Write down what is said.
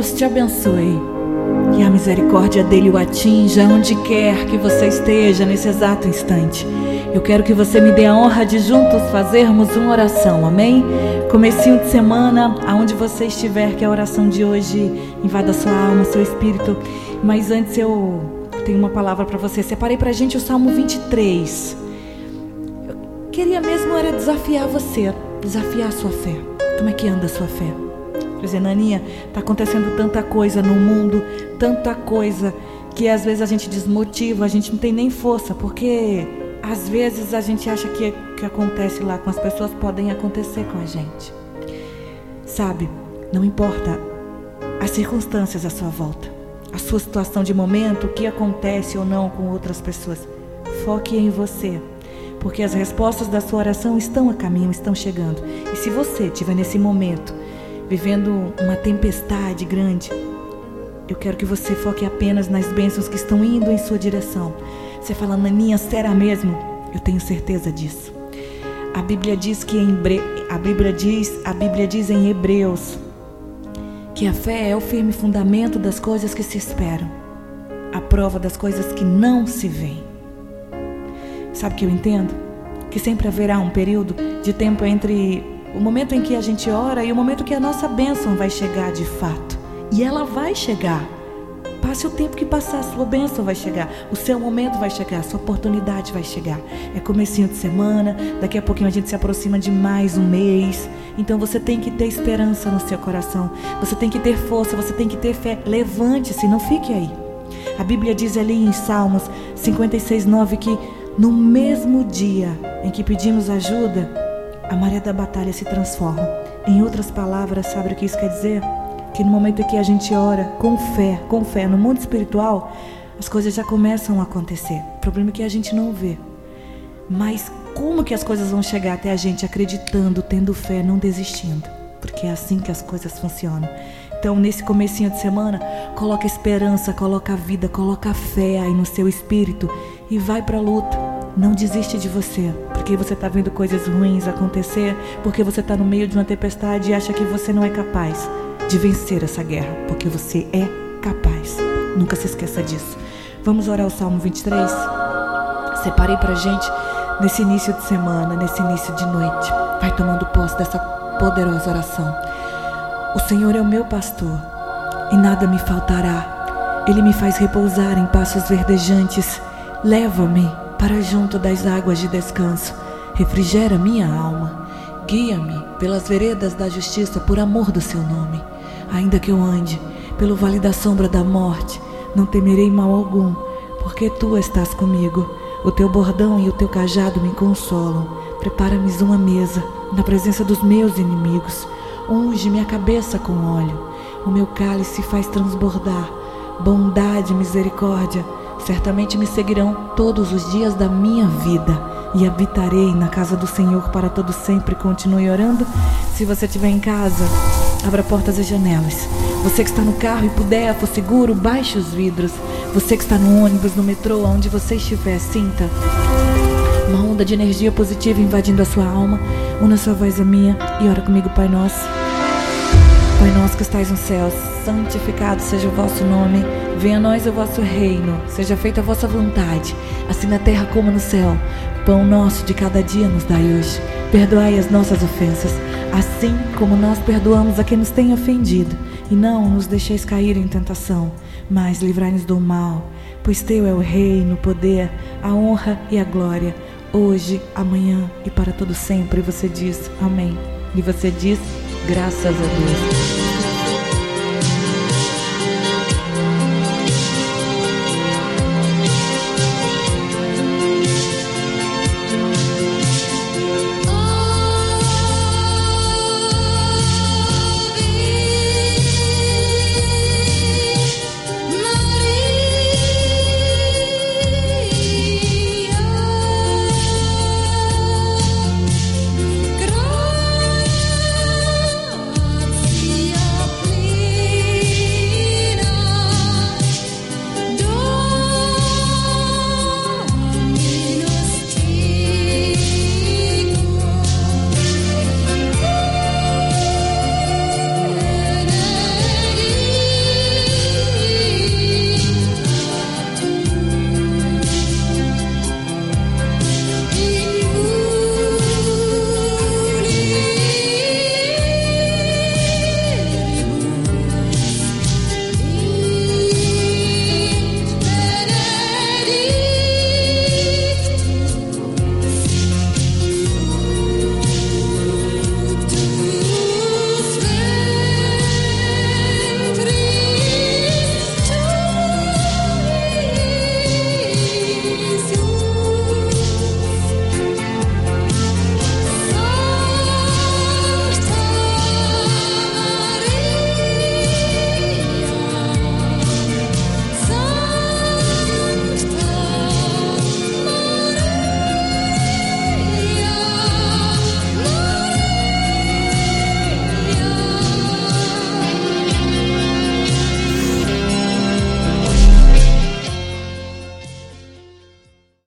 Deus te abençoe. Que a misericórdia dele o atinja onde quer que você esteja nesse exato instante. Eu quero que você me dê a honra de juntos fazermos uma oração, amém? Comecinho de semana, aonde você estiver, que a oração de hoje invada sua alma, seu espírito. Mas antes eu tenho uma palavra para você. Separei para gente o Salmo 23. Eu queria mesmo era desafiar você, desafiar a sua fé. Como é que anda a sua fé? Dizer, Naninha, está acontecendo tanta coisa no mundo, tanta coisa que às vezes a gente desmotiva, a gente não tem nem força, porque às vezes a gente acha que o que acontece lá com as pessoas podem acontecer com a gente. Sabe, não importa as circunstâncias à sua volta, a sua situação de momento, o que acontece ou não com outras pessoas. Foque em você, porque as respostas da sua oração estão a caminho, estão chegando. E se você estiver nesse momento vivendo uma tempestade grande, eu quero que você foque apenas nas bênçãos que estão indo em sua direção. Você fala, Naninha, será mesmo? Eu tenho certeza disso. A Bíblia diz que em a Bíblia diz, a Bíblia diz em Hebreus que a fé é o firme fundamento das coisas que se esperam, a prova das coisas que não se veem. Sabe o que eu entendo? Que sempre haverá um período de tempo entre o momento em que a gente ora e o momento que a nossa bênção vai chegar de fato. E ela vai chegar. Passe o tempo que passar, a sua bênção vai chegar, o seu momento vai chegar, a sua oportunidade vai chegar. É comecinho de semana, daqui a pouquinho a gente se aproxima de mais um mês. Então você tem que ter esperança no seu coração, você tem que ter força, você tem que ter fé. Levante-se, não fique aí. A Bíblia diz ali em Salmos 56, 9 que no mesmo dia em que pedimos ajuda, a maré da batalha se transforma. Em outras palavras, sabe o que isso quer dizer? Que no momento em que a gente ora com fé, com fé no mundo espiritual, as coisas já começam a acontecer. O problema é que a gente não vê. Mas como que as coisas vão chegar até a gente acreditando, tendo fé, não desistindo? Porque é assim que as coisas funcionam. Então, nesse comecinho de semana, coloca esperança, coloca vida, coloca fé aí no seu espírito e vai para a luta. Não desiste de você, porque você está vendo coisas ruins acontecer, porque você está no meio de uma tempestade e acha que você não é capaz de vencer essa guerra, porque você é capaz. Nunca se esqueça disso. Vamos orar o Salmo 23? Separei para gente nesse início de semana, nesse início de noite. Vai tomando posse dessa poderosa oração. O Senhor é o meu pastor e nada me faltará. Ele me faz repousar em passos verdejantes. Leva-me para junto das águas de descanso. Refrigera minha alma. Guia-me pelas veredas da justiça por amor do seu nome. Ainda que eu ande pelo vale da sombra da morte, não temerei mal algum, porque tu estás comigo. O teu bordão e o teu cajado me consolam. Prepara-me uma mesa na presença dos meus inimigos. Unge minha cabeça com óleo. O meu cálice faz transbordar. Bondade e misericórdia certamente me seguirão todos os dias da minha vida e habitarei na casa do Senhor para todo sempre. Continue orando. Se você estiver em casa, abra portas e janelas. Você que está no carro e puder, for seguro, baixe os vidros. Você que está no ônibus, no metrô, onde você estiver, sinta uma onda de energia positiva invadindo a sua alma. Una sua voz a minha e ora comigo, Pai Nosso. Pai nosso que estais no céu, santificado seja o vosso nome. Venha a nós o vosso reino, seja feita a vossa vontade, assim na terra como no céu. Pão nosso de cada dia nos dai hoje. Perdoai as nossas ofensas, assim como nós perdoamos a quem nos tem ofendido. E não nos deixeis cair em tentação, mas livrai-nos do mal. Pois teu é o reino, o poder, a honra e a glória, hoje, amanhã e para todo sempre. E você diz amém. E você diz graças a Deus.